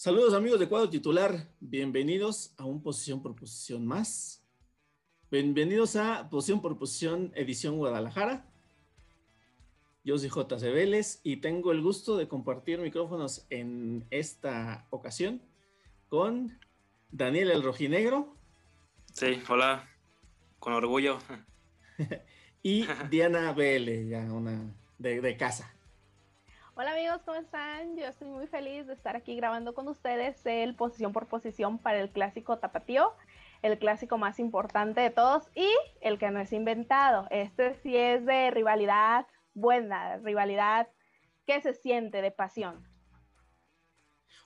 Saludos amigos de cuadro titular, bienvenidos a un posición por posición más. Bienvenidos a posición por posición edición Guadalajara. Yo soy JC Vélez y tengo el gusto de compartir micrófonos en esta ocasión con Daniel el Rojinegro. Sí, hola, con orgullo. y Diana BL, ya una de, de casa. Hola amigos, ¿cómo están? Yo estoy muy feliz de estar aquí grabando con ustedes el posición por posición para el clásico tapatío, el clásico más importante de todos y el que no es inventado. Este sí es de rivalidad buena, rivalidad que se siente de pasión.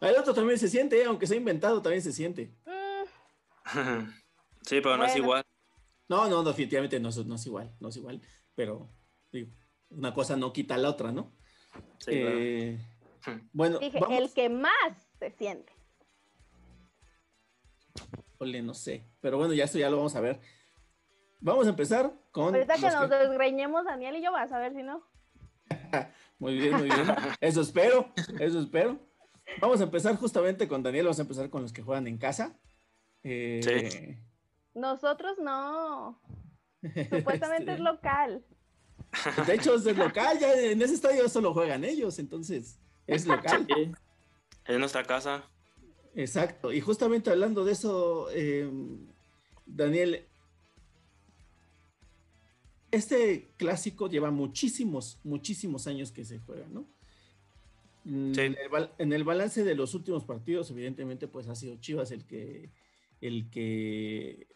El otro también se siente, ¿eh? aunque sea inventado, también se siente. Mm. sí, pero no es igual. No, no, definitivamente no, no es igual, no es igual, pero digo, una cosa no quita la otra, ¿no? Eh, bueno, el que más se siente. Ole, no sé. Pero bueno, ya esto ya lo vamos a ver. Vamos a empezar con. Ahorita que nos desgreñemos, Daniel y yo, vas a ver si no. muy bien, muy bien. Eso espero, eso espero. Vamos a empezar justamente con Daniel, vamos a empezar con los que juegan en casa. Eh, sí. Nosotros no. Supuestamente es este, local. De hecho, es local, ya en ese estadio solo juegan ellos, entonces es local. es nuestra casa. Exacto, y justamente hablando de eso, eh, Daniel, este clásico lleva muchísimos, muchísimos años que se juega, ¿no? Mm, en, el, balance de los últimos partidos, evidentemente, pues ha sido Chivas el que, el que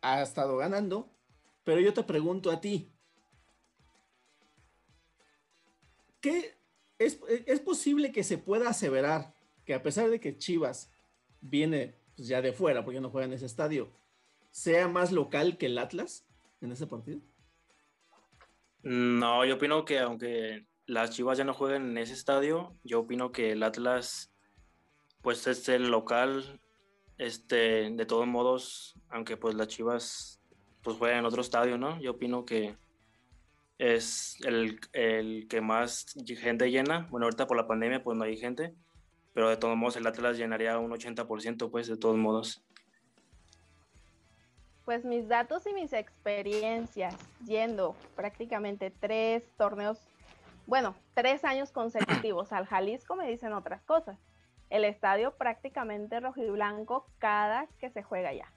ha estado ganando, pero yo te pregunto a ti, ¿qué es, posible que se pueda aseverar que a pesar de que Chivas viene pues, ya de fuera, porque no juega en ese estadio, sea más local que el Atlas en ese partido? No, yo opino que aunque las Chivas ya no jueguen en ese estadio, yo opino que el Atlas pues es el local este de todos modos, aunque pues las Chivas pues juega en otro estadio, ¿no? Yo opino que es el, que más gente llena. Bueno, ahorita por la pandemia pues no hay gente, pero de todos modos el Atlas llenaría un 80%, pues de todos modos. Pues mis datos y mis experiencias yendo prácticamente tres torneos, bueno, tres años consecutivos al Jalisco me dicen otras cosas. El estadio prácticamente rojo y blanco cada que se juega allá.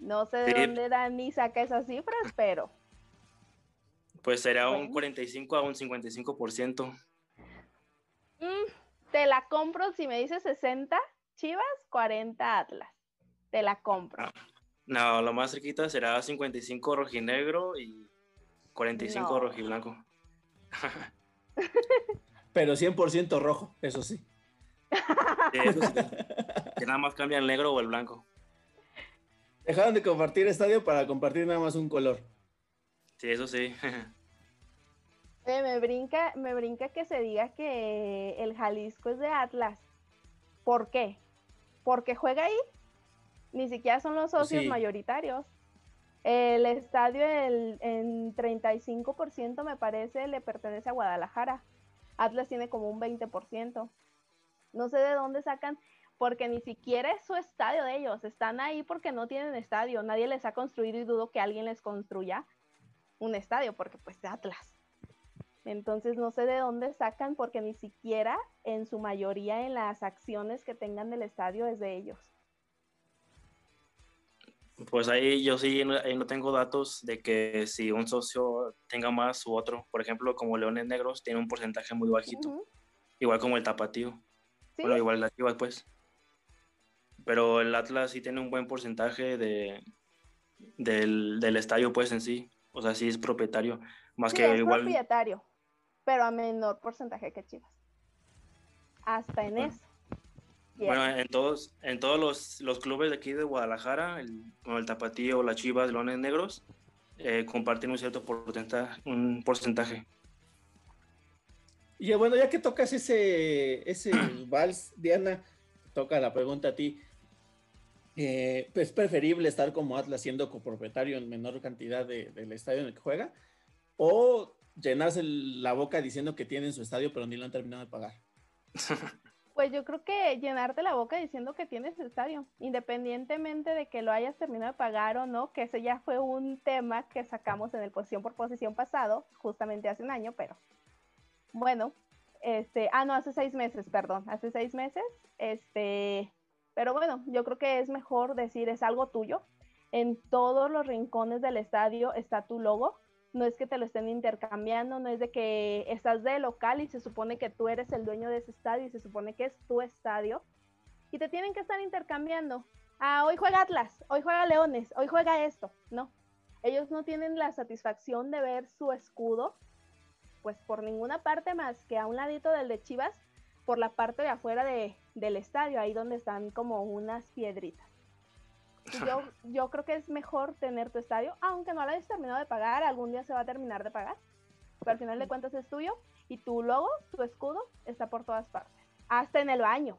No sé de dónde Dani saca esas cifras, pero. Pues será un 45 a un 55%. Mm, te la compro si me dices 60 Chivas, 40 Atlas. Te la compro. No, lo más cerquita será 55 rojinegro y 45 rojiblanco. Pero 100% rojo, eso sí. eso sí. Que nada más cambia el negro o el blanco. Dejaron de compartir estadio para compartir nada más un color. Sí, eso sí. me brinca, me brinca que se diga que el Jalisco es de Atlas. ¿Por qué? Porque juega ahí. Ni siquiera son los socios mayoritarios. El estadio el, en 35% me parece le pertenece a Guadalajara. Atlas tiene como un 20%. No sé de dónde sacan porque ni siquiera es su estadio de ellos, están ahí porque no tienen estadio, nadie les ha construido y dudo que alguien les construya un estadio, porque pues de Atlas. Entonces no sé de dónde sacan porque ni siquiera en su mayoría en las acciones que tengan del estadio es de ellos. Pues ahí yo sí ahí no tengo datos de que si un socio tenga más u otro, por ejemplo como Leones Negros tiene un porcentaje muy bajito, igual como el Tapatío, bueno igual la Chivas pues pero el Atlas sí tiene un buen porcentaje de, del, estadio, pues en sí. O sea, sí es propietario. Más que es igual. propietario, pero a menor porcentaje que Chivas. Hasta en eso. Bueno, en todos, en todos los, los, clubes de aquí de Guadalajara, el, como el Tapatío, la Chivas, Lones Negros, eh, comparten un cierto porcentaje, un porcentaje. Y bueno, ya que tocas ese, ese vals, Diana, toca la pregunta a ti. Eh, pues, es preferible estar como Atlas siendo copropietario en menor cantidad del estadio en el que juega o llenarse la boca diciendo que tienen su estadio pero ni lo han terminado de pagar. Pues yo creo que llenarte la boca diciendo que tienes estadio, independientemente de que lo hayas terminado de pagar o no, que ese ya fue un tema que sacamos en el posición por posición pasado, justamente hace un año, pero bueno, este, ah, no, hace seis meses, perdón, hace seis meses, este, pero bueno, yo creo que es mejor decir es algo tuyo. En todos los rincones del estadio está tu logo, no es que te lo estén intercambiando, no es de que estás de local y se supone que tú eres el dueño de ese estadio y se supone que es tu estadio y te tienen que estar intercambiando. Ah, hoy juega Atlas, hoy juega Leones, hoy juega esto. No, ellos no tienen la satisfacción de ver su escudo, pues por ninguna parte más que a un ladito del de Chivas, por la parte de afuera de, del estadio, ahí donde están como unas piedritas. Yo, yo creo que es mejor tener tu estadio, aunque no lo hayas terminado de pagar, algún día se va a terminar de pagar, pero al final de cuentas es tuyo y tu logo, tu escudo, está por todas partes, hasta en el baño.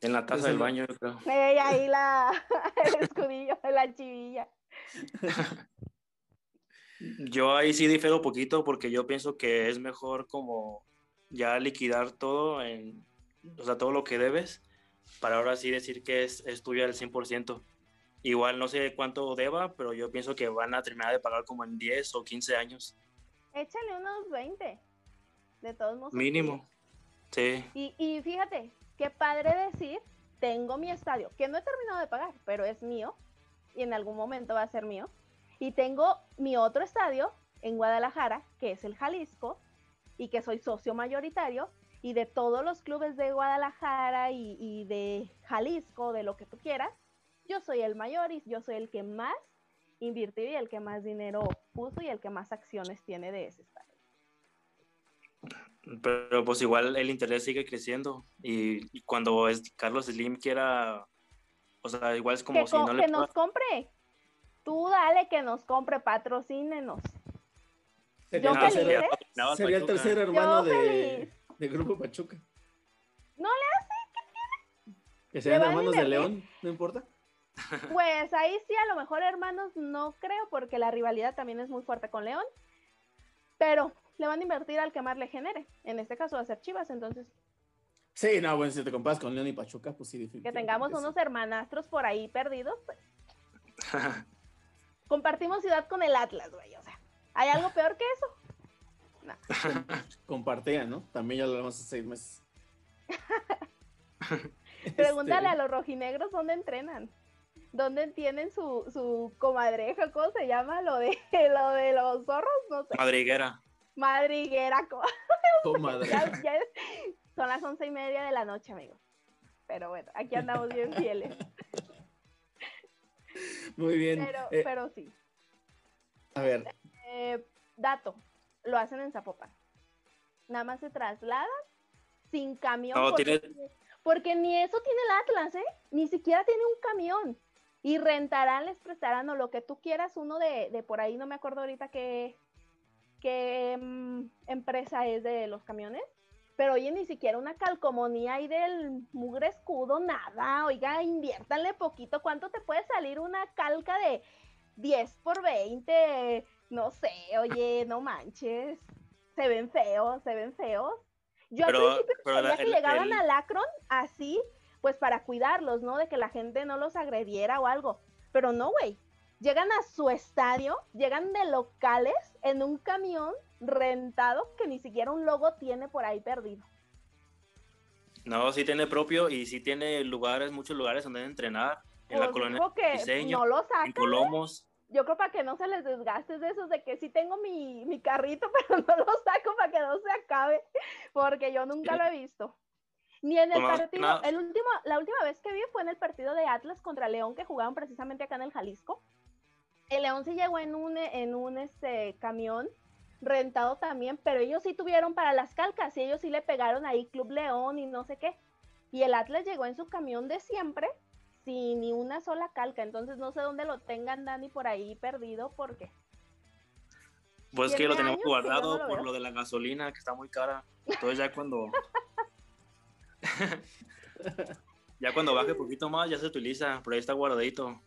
En la taza del baño, yo creo. ahí la, el escudillo, la chivilla. Yo ahí sí difiero poquito porque yo pienso que es mejor como ya liquidar todo, en, o sea, todo lo que debes para ahora sí decir que es, es tuya al 100%. Igual no sé cuánto deba, pero yo pienso que van a terminar de pagar como en 10 o 15 años. Échale unos 20, de todos modos. Mínimo, sí. Y, y fíjate, qué padre decir, tengo mi estadio, que no he terminado de pagar, pero es mío, y en algún momento va a ser mío. Y tengo mi otro estadio en Guadalajara, que es el Jalisco, y que soy socio mayoritario, y de todos los clubes de Guadalajara y, de Jalisco, de lo que tú quieras, yo soy el mayor y yo soy el que más invirtió y el que más dinero puso y el que más acciones tiene de ese estadio. Pero pues igual el interés sigue creciendo y, cuando es Carlos Slim quiera, o sea, igual es como si no le... Que nos compre, tú dale que nos compre, patrocínenos. Sería, Yo feliz, ¿eh? sería el tercer hermano de, de Grupo Pachuca. No le hace, ¿qué tiene? Que sean hermanos de León, no importa. Pues ahí sí, a lo mejor hermanos no creo, porque la rivalidad también es muy fuerte con León. Pero le van a invertir al que más le genere. En este caso va a ser Chivas, entonces. Sí, no, bueno, si te comparas con León y Pachuca, pues sí, Que tengamos unos hermanastros por ahí perdidos, pues. Compartimos ciudad con el Atlas, güey. O sea, ¿hay algo peor que eso? Compartían, ¿no? También ya lo hablamos hace seis meses. Pregúntale a este, los rojinegros dónde entrenan. ¿Dónde tienen su, su comadreja? ¿Cómo se llama? Lo de, lo de los zorros, no sé. Madriguera. Madriguera. son las once y media de la noche, amigos. Pero bueno, aquí andamos bien fieles. Muy bien. Pero, eh, pero sí. A ver. Eh, dato lo hacen en Zapopan. Nada más se trasladan sin camión. porque, ni eso tiene el Atlas, ¿eh? Ni siquiera tiene un camión. Y rentarán, les prestarán o lo que tú quieras, uno de, por ahí, no me acuerdo ahorita qué, qué mm, empresa es de los camiones. Pero oye, ni siquiera una calcomanía ahí del mugre escudo, nada. Oiga, inviértanle poquito. ¿Cuánto te puede salir una calca de 10 por 20? No sé, oye, no manches. Se ven feos, se ven feos. Yo al principio creía que llegaban al Akron así, pues para cuidarlos, ¿no? De que la gente no los agrediera o algo. Pero no, güey. Llegan a su estadio, llegan de locales en un camión rentado que ni siquiera un logo tiene por ahí perdido. No, sí tiene propio y sí tiene lugares, muchos lugares donde entrenar. En la pues colonia que no lo sacan, en ¿eh? Colomos yo creo para que no se les desgaste de esos de que sí tengo mi, mi carrito, pero no lo saco para que no se acabe, porque yo nunca lo he visto. Ni en el partido, el último, la última vez que vi fue en el partido de Atlas contra León, que jugaban precisamente acá en el Jalisco. El León sí llegó en un, en un este, camión rentado también, pero ellos sí tuvieron para las calcas y ellos sí le pegaron ahí Club León y no sé qué. Y el Atlas llegó en su camión de siempre, sin ni una sola calca. Entonces no sé dónde lo tengan Dani por ahí perdido porque. Pues que lo tenemos guardado por lo de la gasolina que está muy cara. Entonces ya cuando ya cuando baje un poquito más ya se utiliza, pero ahí está guardadito.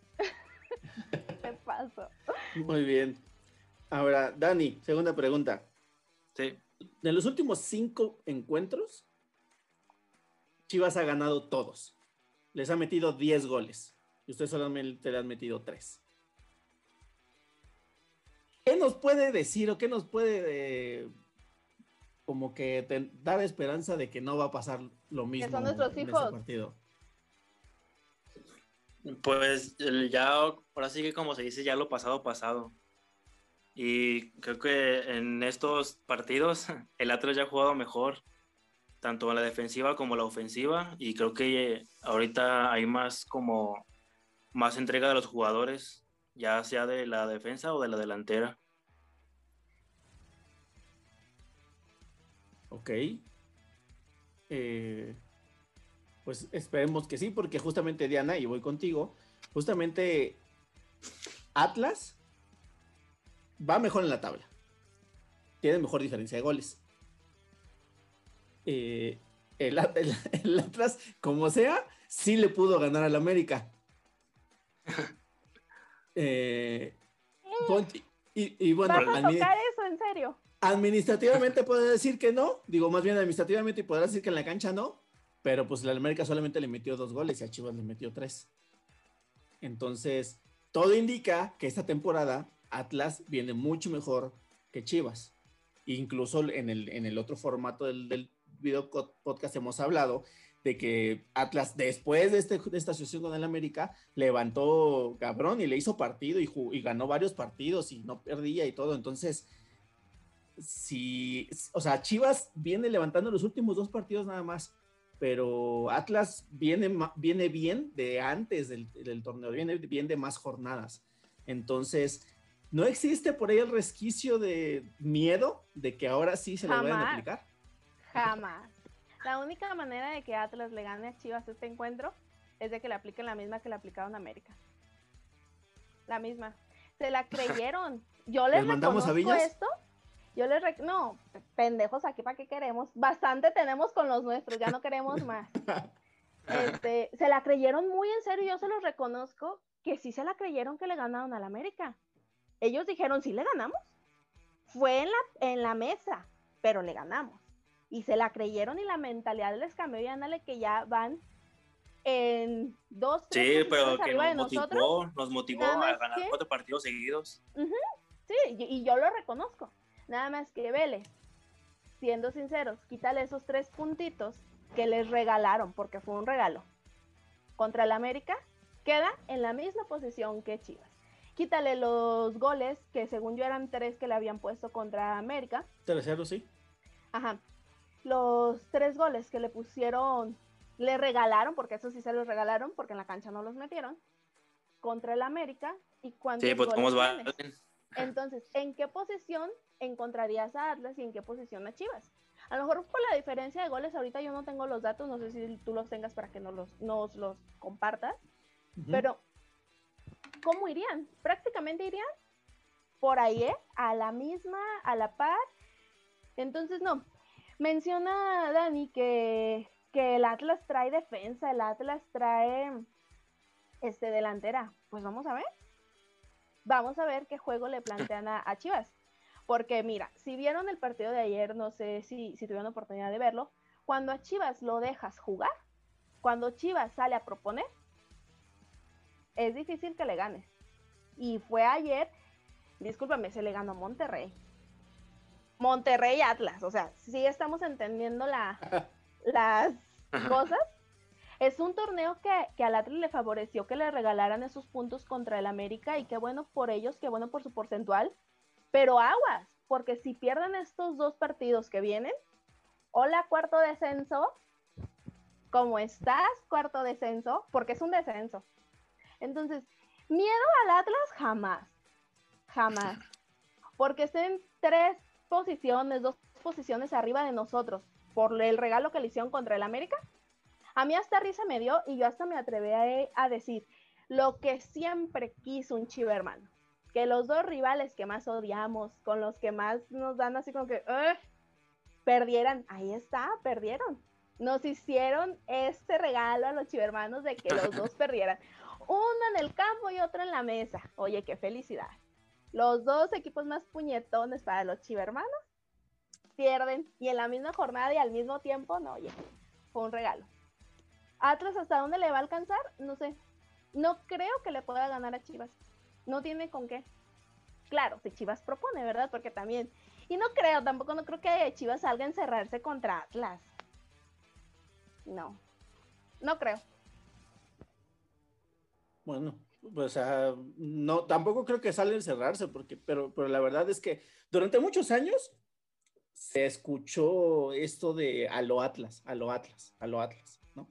paso? Muy bien. Ahora, Dani, segunda pregunta. Sí. de los últimos cinco encuentros, Chivas ha ganado todos. Les ha metido 10 goles. Y ustedes solamente le han metido 3. ¿Qué nos puede decir o qué nos puede eh, como que dar esperanza de que no va a pasar lo mismo son nuestros en hijos. partido? Pues ya, ahora sí que como se dice, ya lo pasado, pasado. Y creo que en estos partidos el Atlas ya ha jugado mejor, tanto en la defensiva como en la ofensiva. Y creo que ahorita hay más como más entrega de los jugadores, ya sea de la defensa o de la delantera. Ok. Eh, pues esperemos que sí, porque justamente Diana, y voy contigo, justamente Atlas va mejor en la tabla. Tiene mejor diferencia de goles. Eh, el, Atlas, como sea, sí le pudo ganar al América. Eh, y, bueno, ¿Vas a tocar eso en serio? Administrativamente puede decir que no, digo más bien administrativamente y podrá decir que en la cancha no, pero pues la América solamente le metió dos goles y a Chivas le metió tres. Entonces, todo indica que esta temporada Atlas viene mucho mejor que Chivas. Incluso en el, en el otro formato del, del video podcast hemos hablado de que Atlas, después de, este, de esta asociación con el América, levantó cabrón y le hizo partido y, y ganó varios partidos y no perdía y todo. Entonces, si, o sea, Chivas viene levantando los últimos dos partidos nada más, pero Atlas viene, viene bien de antes del, torneo, viene bien de más jornadas. Entonces, ¿no existe por ahí el resquicio de miedo de que ahora sí se le vayan a aplicar? Jamás. La única manera de que Atlas le gane a Chivas este encuentro es de que le apliquen la misma que le aplicaron a América. La misma. Se la creyeron. Yo les, mandamos a esto yo les rec no, pendejos aquí para qué queremos. Bastante tenemos con los nuestros, ya no queremos más. Este, se la creyeron muy en serio, yo se los reconozco que sí se la creyeron que le ganaron al América. Ellos dijeron, sí le ganamos. Fue en la, en la mesa, pero le ganamos. Y se la creyeron y la mentalidad les cambió y ándale que ya van en dos, tres Sí, pero que nos motivó, nos motivó a ganar cuatro partidos seguidos. Sí, y yo lo reconozco. Nada más que Vélez, siendo sinceros, quítale esos tres puntitos que les regalaron, porque fue un regalo. Contra el América, queda en la misma posición que Chivas. Quítale los goles, que según yo eran tres que le habían puesto contra América. Tercero, sí. Ajá. Los tres goles que le pusieron, le regalaron, porque eso sí se los regalaron, porque en la cancha no los metieron, contra el América. ¿Y cuántos sí, pues cómo va. Entonces, ¿en qué posición encontrarías a Atlas y en qué posición a Chivas. A lo mejor por la diferencia de goles, ahorita yo no tengo los datos, no sé si tú los tengas para que nos los, nos los compartas, pero ¿cómo irían? Prácticamente irían por ahí, ¿eh? A la misma, a la par. Entonces, no. Menciona Dani que, que el Atlas trae defensa, el Atlas trae este delantera. Pues vamos a ver. Vamos a ver qué juego le plantean a Chivas. Porque mira, si vieron el partido de ayer, no sé si, tuvieron oportunidad de verlo, cuando a Chivas lo dejas jugar, cuando Chivas sale a proponer, es difícil que le ganes. Y fue ayer, discúlpame, se le ganó a Monterrey. Monterrey Atlas, o sea, sí estamos entendiendo la, las cosas. Es un torneo que, que al Atlas le favoreció que le regalaran esos puntos contra el América y qué bueno por ellos, qué bueno por su porcentual, pero aguas, porque si pierden estos dos partidos que vienen, hola cuarto descenso, ¿cómo estás cuarto descenso? Porque es un descenso. Entonces, miedo al Atlas jamás, jamás. Porque estén tres posiciones, dos posiciones arriba de nosotros por el regalo que le hicieron contra el América. A mí hasta risa me dio y yo hasta me atreví a, a decir lo que siempre quiso un chivo hermano que los dos rivales que más odiamos, con los que más nos dan así como que, perdieran, ahí está, perdieron. Nos hicieron este regalo a los chivermanos de que los dos perdieran. Uno en el campo y otro en la mesa. Oye, qué felicidad. Los dos equipos más puñetones para los chivermanos pierden y en la misma jornada y al mismo tiempo, no, oye, fue un regalo. Atlas, ¿hasta dónde le va a alcanzar? No sé. No creo que le pueda ganar a Chivas. No tiene con qué. Claro, si Chivas propone, ¿verdad? Porque también. Y no creo, tampoco no creo que Chivas salga a encerrarse contra Atlas. No. No creo. Bueno, pues no, tampoco creo que salga a encerrarse, porque, pero, pero la verdad es que durante muchos años se escuchó esto de a lo Atlas, a lo Atlas, a lo Atlas, ¿no?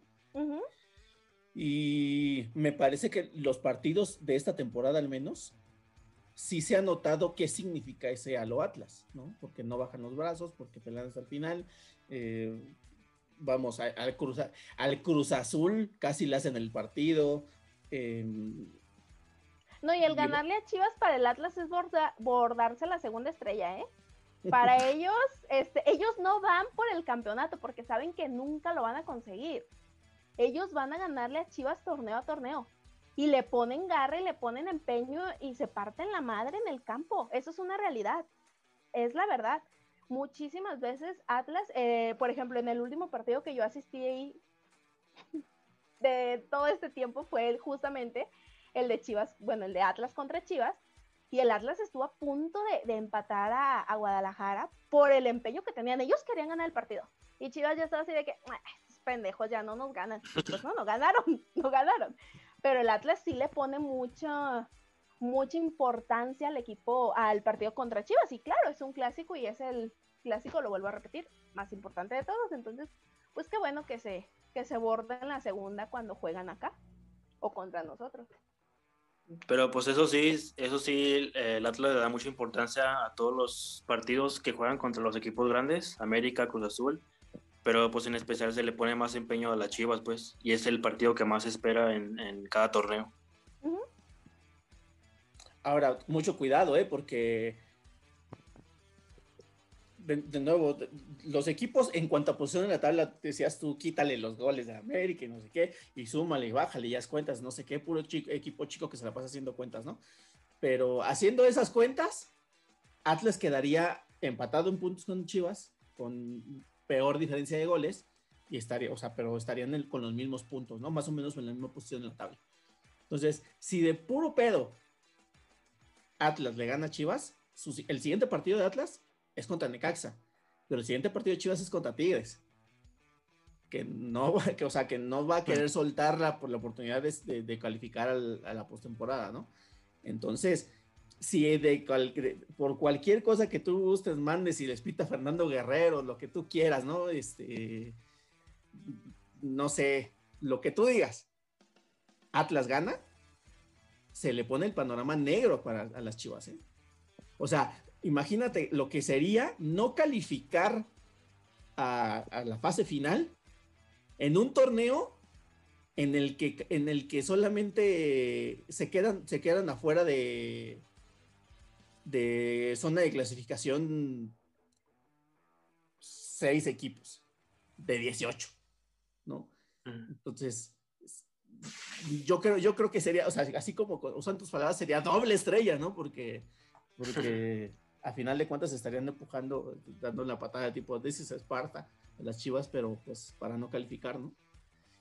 Y me parece que los partidos de esta temporada al menos, sí se ha notado qué significa ese a lo Atlas, ¿no? Porque no bajan los brazos, porque pelean hasta el final. Eh, vamos, al, cruz, al Cruz Azul casi le hacen el partido. Em, no, y el ganarle a Chivas para el Atlas es bordarse la segunda estrella, ¿eh? Para ellos, este, ellos no van por el campeonato porque saben que nunca lo van a conseguir. Ellos van a ganarle a Chivas torneo a torneo. Y le ponen garra y le ponen empeño y se parten la madre en el campo. Eso es una realidad. Es la verdad. Muchísimas veces Atlas, eh, por ejemplo, en el último partido que yo asistí ahí de todo este tiempo fue justamente el de Chivas, bueno, el de Atlas contra Chivas, y el Atlas estuvo a punto de, empatar a, Guadalajara por el empeño que tenían. Ellos querían ganar el partido. Y Chivas ya estaba así de que, estos pendejos ya no nos ganan. Pues no, no ganaron, no ganaron. Pero el Atlas sí le pone mucha, mucha importancia al equipo, al partido contra Chivas. Y claro, es un clásico y es el clásico, lo vuelvo a repetir, más importante de todos. Entonces, pues qué bueno que se, que se borden la segunda cuando juegan acá o contra nosotros. Pero pues eso sí, eso sí, eh, el Atlas le da mucha importancia a todos los partidos que juegan contra los equipos grandes, América, Cruz Azul, pero pues en especial se le pone más empeño a las Chivas, pues, y es el partido que más se espera en, en cada torneo. Ahora, mucho cuidado, ¿eh? Porque de, nuevo, los equipos en cuanto a posición en la tabla, decías tú, quítale los goles de América y no sé qué, y súmale y bájale, ya es cuentas, no sé qué, puro equipo chico que se la pasa haciendo cuentas, ¿no? Pero haciendo esas cuentas, Atlas quedaría empatado en puntos con Chivas, con peor diferencia de goles, y estaría, o sea, pero estarían con los mismos puntos, ¿no? Más o menos en la misma posición en la tabla. Entonces, si de puro pedo Atlas le gana a Chivas, el siguiente partido de Atlas es contra Necaxa. Pero el siguiente partido de Chivas es contra Tigres. Que no, que, o sea, que no va a querer soltarla por la oportunidad de, calificar a la postemporada, ¿no? Entonces, si de por cualquier cosa que tú gustes, mandes y les pita Fernando Guerrero, lo que tú quieras, ¿no? Este, no sé, lo que tú digas, Atlas gana, se le pone el panorama negro para las Chivas, ¿eh? O sea, imagínate lo que sería no calificar a, la fase final en un torneo en el que, en el que solamente se quedan, se quedan afuera de, de zona de clasificación seis equipos de 18, ¿no? Entonces, yo creo, yo creo que sería, o sea, así como usan tus palabras, sería doble estrella, ¿no? Porque, porque a final de cuentas estarían empujando, dando la patada de tipo, this is Esparta, a las chivas, pero pues para no calificar, ¿no?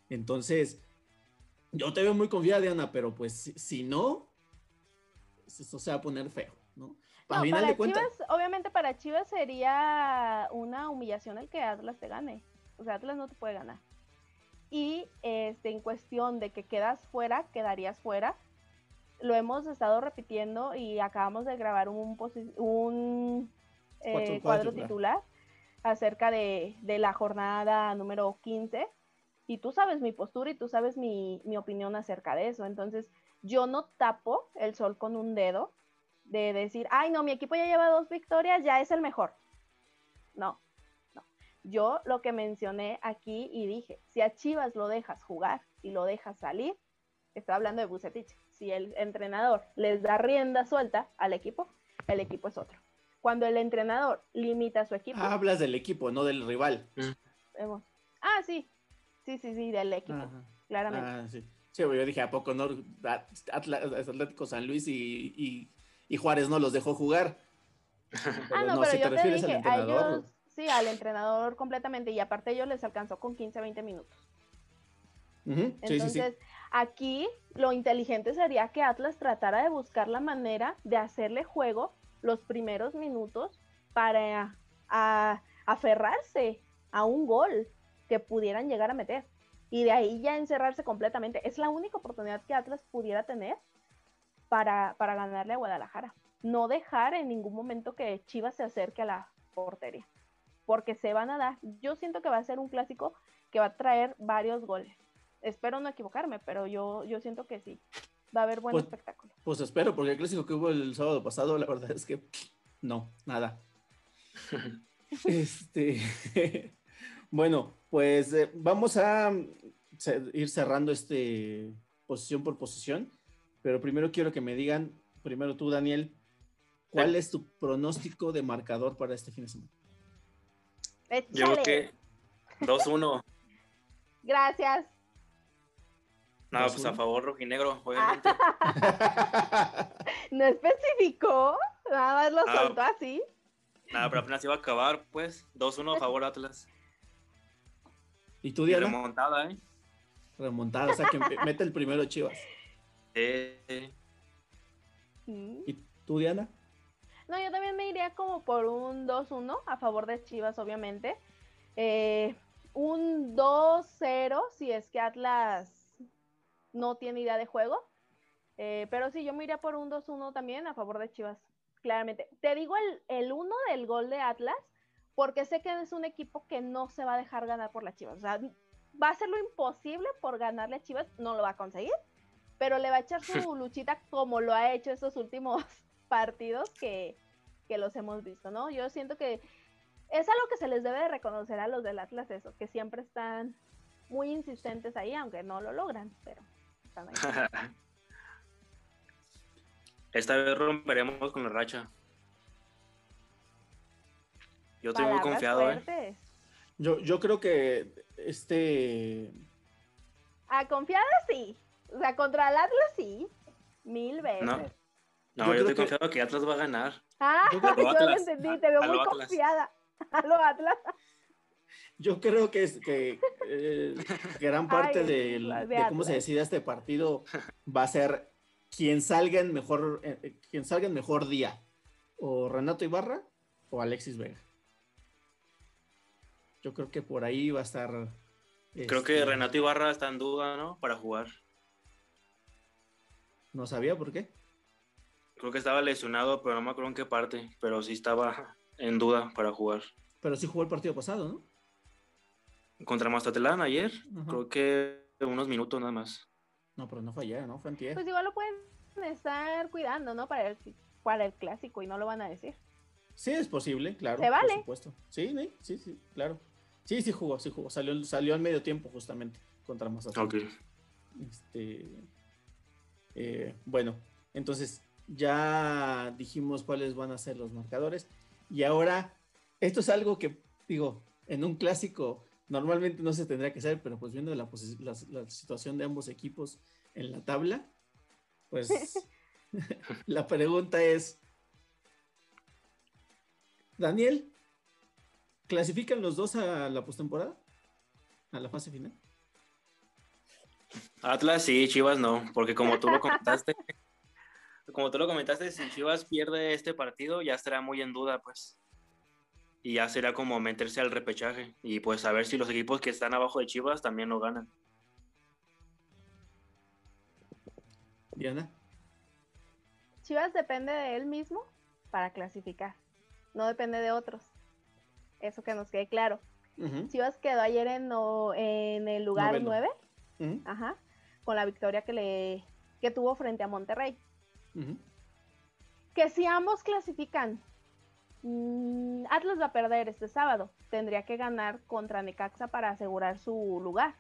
Entonces, yo te veo muy confiada, Diana, pero pues si, no, pues, esto se va a poner feo, ¿no? A final de cuentas, obviamente para Chivas sería una humillación el que Atlas te gane. O sea, Atlas no te puede ganar. Y este, en cuestión de que quedas fuera, quedarías fuera lo hemos estado repitiendo y acabamos de grabar un, un eh, cuadro titular acerca de, la jornada número 15 y tú sabes mi postura y tú sabes mi, opinión acerca de eso. Entonces, yo no tapo el sol con un dedo de decir, ay, no, mi equipo ya lleva dos victorias, ya es el mejor. No, no. Yo lo que mencioné aquí y dije, si a Chivas lo dejas jugar y lo dejas salir, estaba hablando de Bucetich, si el entrenador les da rienda suelta al equipo, el equipo es otro. Cuando el entrenador limita a su equipo. Ah, hablas del equipo, no del rival. Ah, sí. Sí, sí, sí, del equipo. Claramente. Ah, sí. Sí, yo dije, ¿a poco no? Atlético San Luis y, Juárez no los dejó jugar. ah, no, pero yo te, dije, a ellos Sí, al entrenador completamente. Y aparte ellos les alcanzó con 15, 20 minutos. Entonces, aquí lo inteligente sería que Atlas tratara de buscar la manera de hacerle juego los primeros minutos para aferrarse a un gol que pudieran llegar a meter. Y de ahí ya encerrarse completamente. Es la única oportunidad que Atlas pudiera tener para, para ganarle a Guadalajara. No dejar en ningún momento que Chivas se acerque a la portería. Porque se van a dar. Yo siento que va a ser un clásico que va a traer varios goles. Espero no equivocarme, pero yo, yo siento que sí. Va a haber buen pues, espectáculo. Pues espero, porque el clásico que hubo el sábado pasado, la verdad es que no, nada. este, bueno, pues eh, vamos a ir cerrando este posición por posición, pero primero quiero que me digan, primero tú, Daniel, ¿cuál es tu pronóstico de marcador para este fin de semana? Yo creo que 2-1. Gracias. No, pues a favor rojinegro, obviamente. no especificó, nada más lo soltó así. Nada, pero apenas iba a acabar, pues. 2-1 a favor Atlas. ¿Y tú, Diana? remontada, ¿eh? Remontada, o sea que mete el primero Chivas. Sí. ¿Y tú, Diana? No, yo también me iría como por un 2-1 a favor de Chivas, obviamente. Eh, un 2-0 si es que Atlas no tiene idea de juego. Eh, pero sí, yo me iría por un 2-1 también a favor de Chivas, claramente. Te digo el, el uno del gol de Atlas, porque sé que es un equipo que no se va a dejar ganar por las Chivas. O sea, va a hacer lo imposible por ganarle a Chivas, no lo va a conseguir, pero le va a echar su luchita como lo ha hecho estos últimos partidos que, que los hemos visto, ¿no? Yo siento que es algo que se les debe de reconocer a los del Atlas, eso, que siempre están muy insistentes ahí, aunque no lo logran, pero Esta vez romperemos con la racha. Yo estoy muy confiado, ¿eh? Yo, yo creo que este. A confiado sí. O sea, contra el Atlas sí. Mil veces. No, no yo, estoy confiado que Atlas va a ganar. Ah, yo, lo entendí, te veo muy confiada. A lo Atlas yo creo que, es, que eh, gran parte de, cómo se decide este partido va a ser quien salga en mejor, eh, eh, quien salga en mejor día. O Renato Ibarra o Alexis Vega. Yo creo que por ahí va a estar. Creo que este, Renato Ibarra está en duda, ¿no? Para jugar. No sabía por qué. Creo que estaba lesionado, pero no me acuerdo en qué parte. Pero sí estaba en duda para jugar. Pero sí jugó el partido pasado, ¿no? Contra Mazatlán ayer, creo que unos minutos nada más. No, pero no fue ayer, ¿no? Fue antier. Pues igual lo pueden estar cuidando, ¿no? Para el, para el clásico y no lo van a decir. Sí, es posible, claro. ¿Se vale? Por supuesto. Sí, sí, sí, sí, claro. Sí, sí jugó, sí jugó. Salió, salió al medio tiempo justamente contra Mazatlán. Ok. Este, eh, bueno, entonces ya dijimos cuáles van a ser los marcadores. Y ahora, esto es algo que, digo, en un clásico normalmente no se tendría que hacer, pero pues viendo la, situación de ambos equipos en la tabla, pues la pregunta es, Daniel, ¿clasifican los dos a la postemporada? ¿A la fase final? Atlas sí, Chivas no, porque como tú lo comentaste, como tú lo comentaste, si Chivas pierde este partido ya estará muy en duda, pues y ya será como meterse al repechaje y pues a ver si los equipos que están abajo de Chivas también lo ganan. Diana. Chivas depende de él mismo para clasificar, no depende de otros. Eso que nos quede claro. Chivas quedó ayer en, en el lugar 9, Ajá, con la victoria que, le, que tuvo frente a Monterrey. Que si ambos clasifican Mm, Atlas va a perder este sábado. Tendría que ganar contra Necaxa para asegurar su lugar.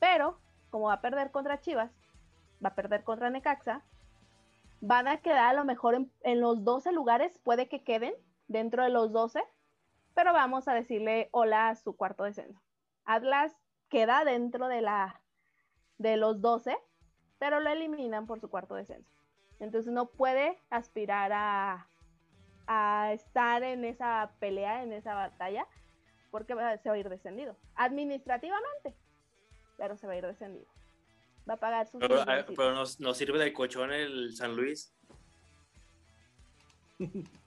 Pero, como va a perder contra Chivas, va a perder contra Necaxa, van a quedar a lo mejor en, los 12 lugares, puede que queden dentro de los 12, pero vamos a decirle hola a su cuarto descenso. Atlas queda dentro de, la, de los 12, pero lo eliminan por su cuarto descenso. Entonces no puede aspirar a, a estar en esa pelea, en esa batalla, porque se va a ir descendido. Administrativamente, pero se va a ir descendido. Va a pagar sus... Pero, ah, pero nos, nos, sirve de colchón el San Luis.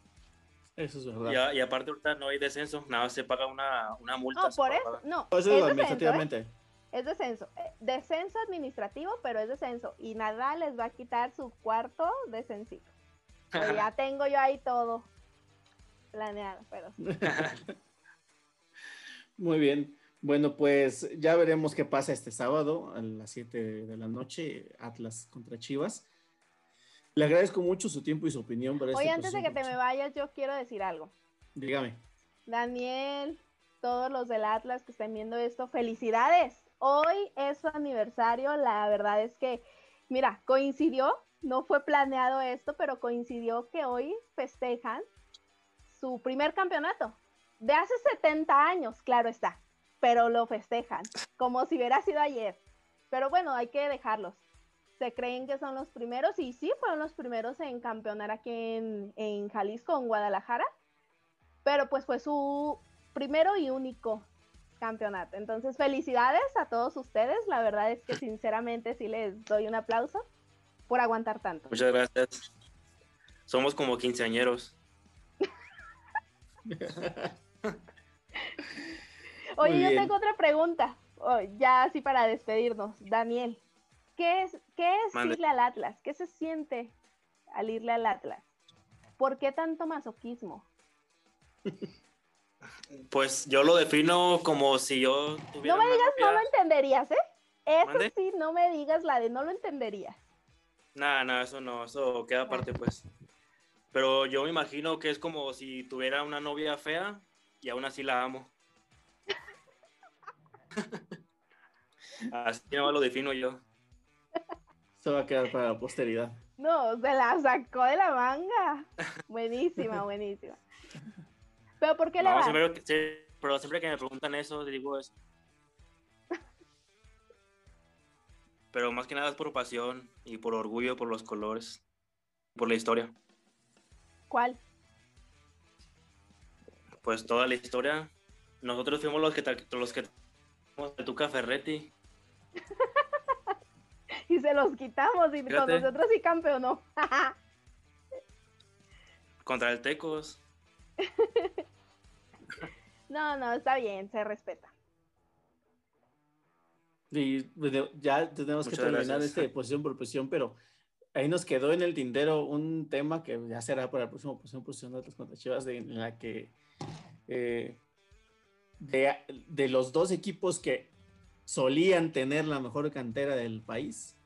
Eso es verdad. Y, y, aparte ahorita no hay descenso, nada, se paga una, una multa. No, por eso, no. Eso es, administrativamente. Descenso, ¿eh? Es descenso. Eh, descenso administrativo, pero es descenso. Y nada les va a quitar su cuarto descensito. Ya tengo yo ahí todo planeado, pero... Muy bien. Bueno, pues ya veremos qué pasa este sábado a las 7 de la noche, Atlas contra Chivas. Le agradezco mucho su tiempo y su opinión. Para Oye, antes de que te me vayas, yo quiero decir algo. Dígame. Daniel, todos los del Atlas que estén viendo esto, felicidades. Hoy es su aniversario. La verdad es que, mira, coincidió, no fue planeado esto, pero coincidió que hoy festejan su primer campeonato. De hace 70 años, claro está, pero lo festejan, como si hubiera sido ayer. Pero bueno, hay que dejarlos. Se creen que son los primeros y sí, fueron los primeros en campeonar aquí en, Jalisco, en Guadalajara. Pero pues fue su primero y único campeonato. Entonces, felicidades a todos ustedes. La verdad es que sinceramente sí les doy un aplauso por aguantar tanto. Muchas gracias. Somos como quinceañeros. Oye, yo tengo otra pregunta, oh, ya así para despedirnos. Daniel, ¿qué es, qué es irle al Atlas? ¿Qué se siente al irle al Atlas? ¿Por qué tanto masoquismo? Pues yo lo defino como si yo tuviera. No me digas, no lo entenderías, ¿eh? Eso sí, no me digas la de no lo entenderías. Nada, nada, eso no, eso queda aparte, pues. Pero yo me imagino que es como si tuviera una novia fea y aún así la amo. así no lo defino yo. Se va a quedar para la posteridad. No, se la sacó de la manga. Buenísima, buenísima. ¿Pero por qué la siempre, Pero siempre que me preguntan eso, digo eso. Pero más que nada es por pasión y por orgullo, por los colores, por la historia. ¿Cuál? Pues toda la historia. Nosotros fuimos los que los que de Tuca Ferretti. y se los quitamos y con nosotros sí campeonó. Contra el Tecos. no, no, está bien, se respeta. Y pues, ya tenemos que terminar esta posición por posición, pero ahí nos quedó en el tintero un tema que ya será para la próxima posición, posición de otras contra Chivas, en la que eh, de, de, los dos equipos que solían tener la mejor cantera del país,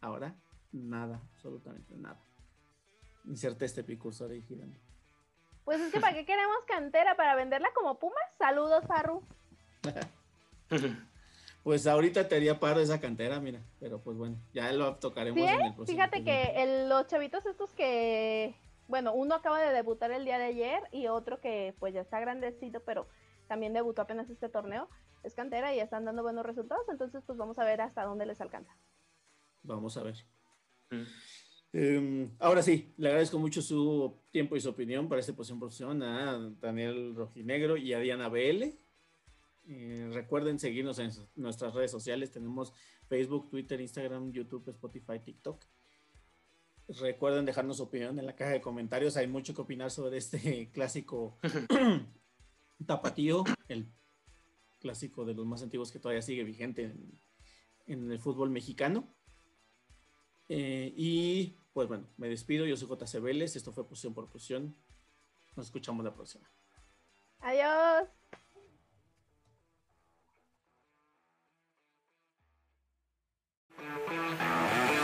ahora nada, absolutamente nada. Inserte este picursor ahí girando. Pues es que ¿para qué queremos cantera? ¿Para venderla como Pumas? Saludos, Farru. pues ahorita te haría paro esa cantera, mira. Pero pues bueno, ya lo tocaremos en el próximo. Fíjate que los chavitos estos que, bueno, uno acaba de debutar el día de ayer y otro que pues ya está grandecito, pero también debutó apenas este torneo, es cantera y están dando buenos resultados, entonces pues vamos a ver hasta dónde les alcanza. Vamos a ver. Mm. Em, ahora sí, le agradezco mucho su tiempo y su opinión para esta posición profesión a Daniel Rojinegro y a Diana BL. Eh, recuerden seguirnos en nuestras redes sociales. Tenemos Facebook, Twitter, Instagram, YouTube, Spotify, TikTok. Recuerden dejarnos su opinión en la caja de comentarios. Hay mucho que opinar sobre este clásico tapatío, el clásico de los más antiguos que todavía sigue vigente en, en el fútbol mexicano. Eh, y pues bueno, me despido. Yo soy JC Vélez. Esto fue Posición por Posición. Nos escuchamos la próxima. Adiós. Thank you.